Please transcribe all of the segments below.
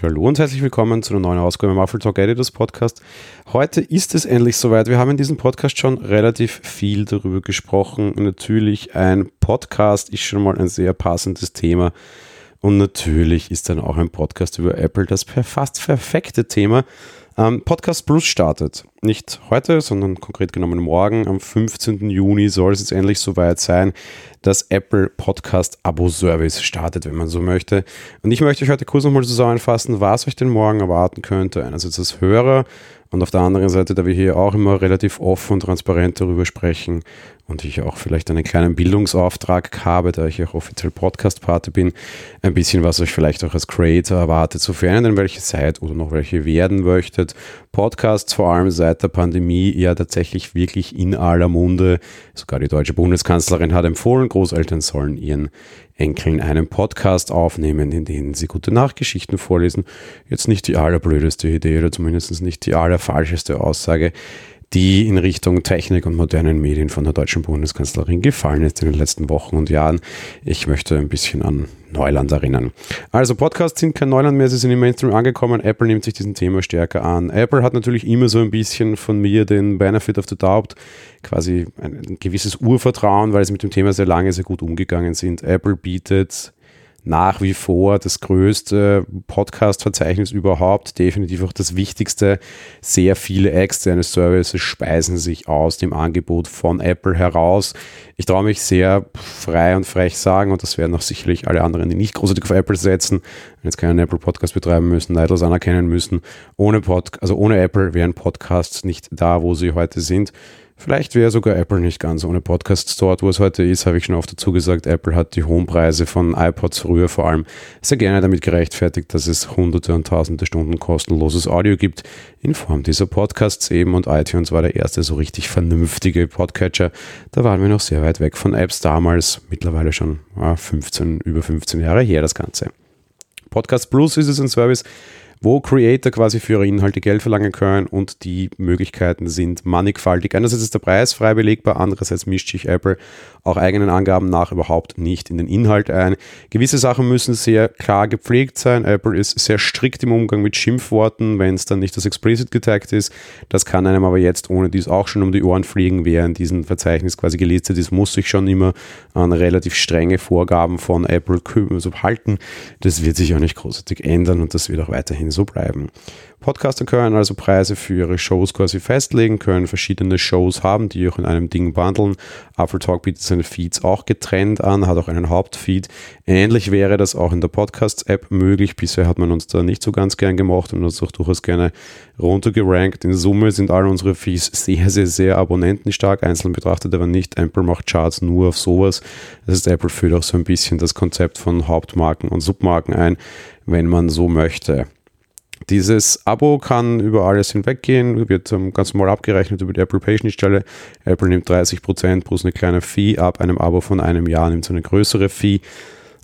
Hallo und herzlich willkommen zu einer neuen Ausgabe im Apple Talk Editors Podcast. Heute ist es endlich soweit. Wir haben in diesem Podcast schon relativ viel darüber gesprochen. Natürlich ein Podcast ist schon mal ein sehr passendes Thema. Und natürlich ist dann auch ein Podcast über Apple das fast perfekte Thema. Ähm, Podcast Plus startet. Nicht heute, sondern konkret genommen morgen. Am 15. Juni soll es jetzt endlich soweit sein, dass Apple Podcast Abo Service startet, wenn man so möchte. Und ich möchte euch heute kurz nochmal zusammenfassen, was euch denn morgen erwarten könnte. Einerseits als Hörer und auf der anderen Seite, da wir hier auch immer relativ offen und transparent darüber sprechen und ich auch vielleicht einen kleinen Bildungsauftrag habe, da ich auch offiziell Podcast-Pate bin, ein bisschen, was euch vielleicht auch als Creator erwartet, sofern ihr denn welche seid oder noch welche werden möchtet. Podcasts vor allem seit der Pandemie ja tatsächlich wirklich in aller Munde. Sogar die deutsche Bundeskanzlerin hat empfohlen, Großeltern sollen ihren Enkeln einen Podcast aufnehmen, in dem sie gute Nachgeschichten vorlesen. Jetzt nicht die allerblödeste Idee oder zumindest nicht die allerfalscheste Aussage, die in Richtung Technik und modernen Medien von der deutschen Bundeskanzlerin gefallen ist in den letzten Wochen und Jahren. Ich möchte ein bisschen an Neuland erinnern. Also Podcasts sind kein Neuland mehr, sie sind im Mainstream angekommen. Apple nimmt sich diesem Thema stärker an. Apple hat natürlich immer so ein bisschen von mir den Benefit of the Doubt, quasi ein, gewisses Urvertrauen, weil sie mit dem Thema sehr lange sehr gut umgegangen sind. Apple bietet nach wie vor das größte Podcast-Verzeichnis überhaupt, definitiv auch das wichtigste. Sehr viele externe Services speisen sich aus dem Angebot von Apple heraus. Ich traue mich sehr frei und frech sagen, und das werden auch sicherlich alle anderen, die nicht großartig auf Apple setzen, jetzt keinen Apple Podcast betreiben müssen, neidlos anerkennen müssen. Ohne, Pod also ohne Apple wären Podcasts nicht da, wo sie heute sind. Vielleicht wäre sogar Apple nicht ganz ohne Podcasts dort, wo es heute ist, habe ich schon oft dazu gesagt. Apple hat die hohen Preise von iPods früher vor allem sehr gerne damit gerechtfertigt, dass es hunderte und tausende Stunden kostenloses Audio gibt, in Form dieser Podcasts eben. Und iTunes war der erste so richtig vernünftige Podcatcher. Da waren wir noch sehr weit weg von Apps damals, mittlerweile schon 15, über 15 Jahre her das Ganze. Podcast Plus ist es ein Service, wo Creator quasi für ihre Inhalte Geld verlangen können und die Möglichkeiten sind mannigfaltig. Einerseits ist der Preis frei belegbar, andererseits mischt sich Apple auch eigenen Angaben nach überhaupt nicht in den Inhalt ein. Gewisse Sachen müssen sehr klar gepflegt sein. Apple ist sehr strikt im Umgang mit Schimpfworten, wenn es dann nicht das Explicit getaggt ist. Das kann einem aber jetzt ohne dies auch schon um die Ohren fliegen, wer in diesem Verzeichnis quasi gelistet ist, muss sich schon immer an relativ strenge Vorgaben von Apple also halten. Das wird sich auch nicht großartig ändern und das wird auch weiterhin so bleiben. Podcaster können also Preise für ihre Shows quasi festlegen, können verschiedene Shows haben, die auch in einem Ding bundeln. Apple Talk bietet seine Feeds auch getrennt an, hat auch einen Hauptfeed. Ähnlich wäre das auch in der Podcast-App möglich. Bisher hat man uns da nicht so ganz gern gemacht und uns auch durchaus gerne runtergerankt. In Summe sind alle unsere Feeds sehr, sehr, sehr abonnentenstark, einzeln betrachtet aber nicht. Apple macht Charts nur auf sowas. Das heißt, Apple führt auch so ein bisschen das Konzept von Hauptmarken und Submarken ein, wenn man so möchte. Dieses Abo kann über alles hinweggehen, wird um, ganz normal abgerechnet über die Apple Pay-Schnittstelle. Apple nimmt 30% plus eine kleine Fee ab einem Abo von einem Jahr, nimmt so eine größere Fee.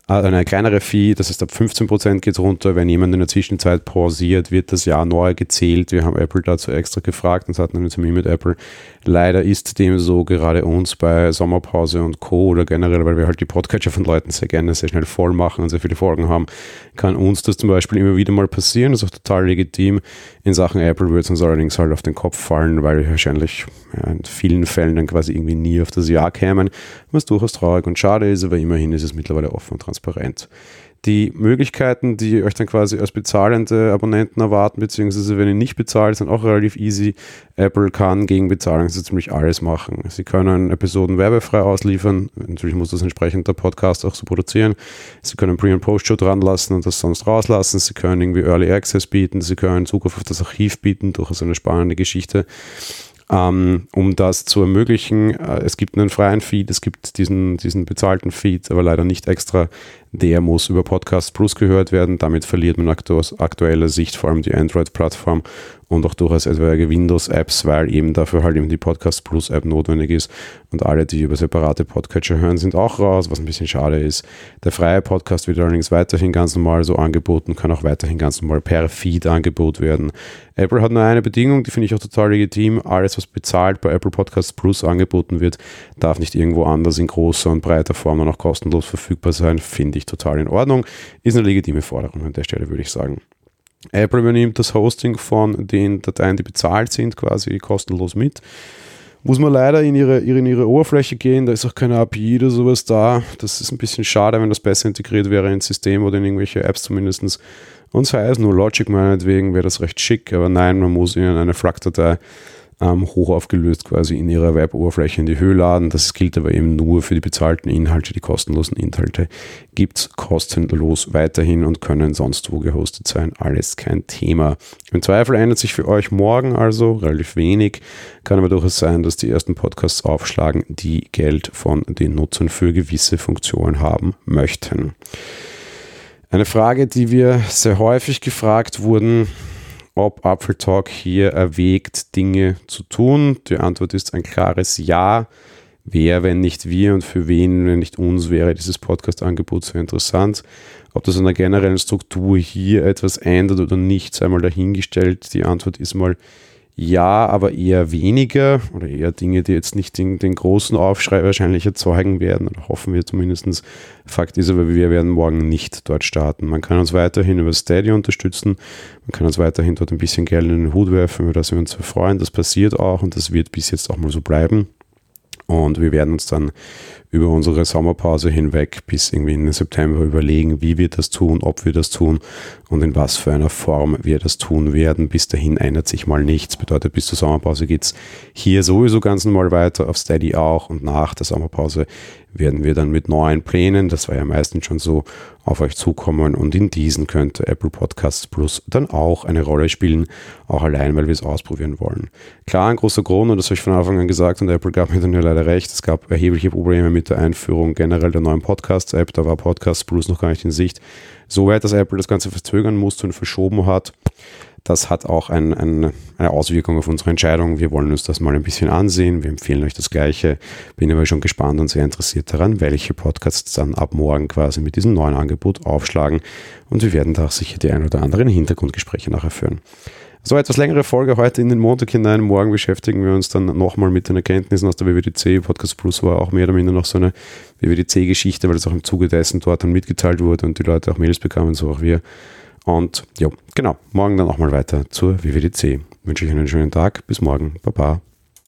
Äh, eine kleinere Fee, das heißt ab 15% geht es runter. Wenn jemand in der Zwischenzeit pausiert, wird das Jahr neu gezählt. Wir haben Apple dazu extra gefragt und hatten einen Termin mit Apple. Leider ist dem so gerade uns bei Sommerpause und Co. oder generell, weil wir halt die Podcatcher von Leuten sehr gerne sehr schnell voll machen und sehr viele Folgen haben, kann uns das zum Beispiel immer wieder mal passieren. Das ist auch total legitim. In Sachen Apple würde es uns allerdings halt auf den Kopf fallen, weil wir wahrscheinlich in vielen Fällen dann quasi irgendwie nie auf das Jahr kämen, was durchaus traurig und schade ist, aber immerhin ist es mittlerweile offen und transparent die Möglichkeiten, die euch dann quasi als bezahlende Abonnenten erwarten, beziehungsweise wenn ihr nicht bezahlt, sind auch relativ easy. Apple kann gegen Bezahlung so ziemlich alles machen. Sie können Episoden werbefrei ausliefern. Natürlich muss das entsprechend der Podcast auch so produzieren. Sie können Pre- und Post-Show dran lassen und das sonst rauslassen. Sie können irgendwie Early Access bieten. Sie können Zugriff auf das Archiv bieten. Durchaus eine spannende Geschichte ähm, um das zu ermöglichen. Äh, es gibt einen freien Feed, es gibt diesen, diesen bezahlten Feed, aber leider nicht extra. Der muss über Podcast Plus gehört werden. Damit verliert man aus aktueller Sicht vor allem die Android-Plattform und auch durchaus etwaige Windows-Apps, weil eben dafür halt eben die Podcast Plus-App notwendig ist. Und alle, die über separate Podcatcher hören, sind auch raus, was ein bisschen schade ist. Der freie Podcast wird allerdings weiterhin ganz normal so angeboten, kann auch weiterhin ganz normal per Feed angeboten werden. Apple hat nur eine Bedingung, die finde ich auch total legitim. Alles, was bezahlt bei Apple Podcasts Plus angeboten wird, darf nicht irgendwo anders in großer und breiter Form noch kostenlos verfügbar sein. Finde ich total in Ordnung. Ist eine legitime Forderung an der Stelle, würde ich sagen. Apple übernimmt das Hosting von den Dateien, die bezahlt sind, quasi kostenlos mit. Muss man leider in ihre, in ihre Oberfläche gehen, da ist auch keine API oder sowas da. Das ist ein bisschen schade, wenn das besser integriert wäre ins System oder in irgendwelche Apps zumindest. Und sei es nur Logic meinetwegen, wäre das recht schick, aber nein, man muss ihnen eine FLAC-Datei ähm, hoch aufgelöst quasi in ihrer Web-Oberfläche in die Höhe laden. Das gilt aber eben nur für die bezahlten Inhalte. Die kostenlosen Inhalte gibt es kostenlos weiterhin und können sonst wo gehostet sein. Alles kein Thema. Im Zweifel ändert sich für euch morgen also relativ wenig. Kann aber durchaus sein, dass die ersten Podcasts aufschlagen, die Geld von den Nutzern für gewisse Funktionen haben möchten. Eine Frage, die wir sehr häufig gefragt wurden, ob Apfeltalk hier erwägt, Dinge zu tun. Die Antwort ist ein klares Ja. Wer, wenn nicht wir und für wen, wenn nicht uns, wäre dieses Podcast-Angebot so interessant. Ob das an der generellen Struktur hier etwas ändert oder nicht, sei mal dahingestellt. Die Antwort ist mal ja, aber eher weniger oder eher Dinge, die jetzt nicht den, den großen Aufschrei wahrscheinlich erzeugen werden oder hoffen wir zumindest. Fakt ist aber, wir werden morgen nicht dort starten. Man kann uns weiterhin über Steady unterstützen, man kann uns weiterhin dort ein bisschen Geld in den Hut werfen, über das wir uns freuen. Das passiert auch und das wird bis jetzt auch mal so bleiben. Und wir werden uns dann über unsere Sommerpause hinweg bis irgendwie in den September überlegen, wie wir das tun, ob wir das tun und in was für einer Form wir das tun werden. Bis dahin ändert sich mal nichts. Bedeutet, bis zur Sommerpause geht es hier sowieso ganz normal weiter, auf Steady auch und nach der Sommerpause werden wir dann mit neuen Plänen, das war ja meistens schon so, auf euch zukommen und in diesen könnte Apple Podcasts Plus dann auch eine Rolle spielen, auch allein, weil wir es ausprobieren wollen. Klar, ein großer Grund, und das habe ich von Anfang an gesagt, und Apple gab mir dann ja leider recht, es gab erhebliche Probleme mit der Einführung generell der neuen Podcasts-App, da war Podcasts Plus noch gar nicht in Sicht. Soweit, dass Apple das Ganze verzögern musste und verschoben hat das hat auch ein, ein, eine Auswirkung auf unsere Entscheidung. Wir wollen uns das mal ein bisschen ansehen. Wir empfehlen euch das Gleiche. Bin aber schon gespannt und sehr interessiert daran, welche Podcasts dann ab morgen quasi mit diesem neuen Angebot aufschlagen. Und wir werden da sicher die ein oder anderen Hintergrundgespräche nachher führen. So, etwas längere Folge heute in den Montag hinein. Morgen beschäftigen wir uns dann nochmal mit den Erkenntnissen aus der WWDC. Podcast Plus war auch mehr oder minder noch so eine WWDC-Geschichte, weil es auch im Zuge dessen dort dann mitgeteilt wurde und die Leute auch Mails bekamen, so auch wir. Und ja, genau, morgen dann auch mal weiter zur WWDC. Wünsche ich einen schönen Tag. Bis morgen. Baba.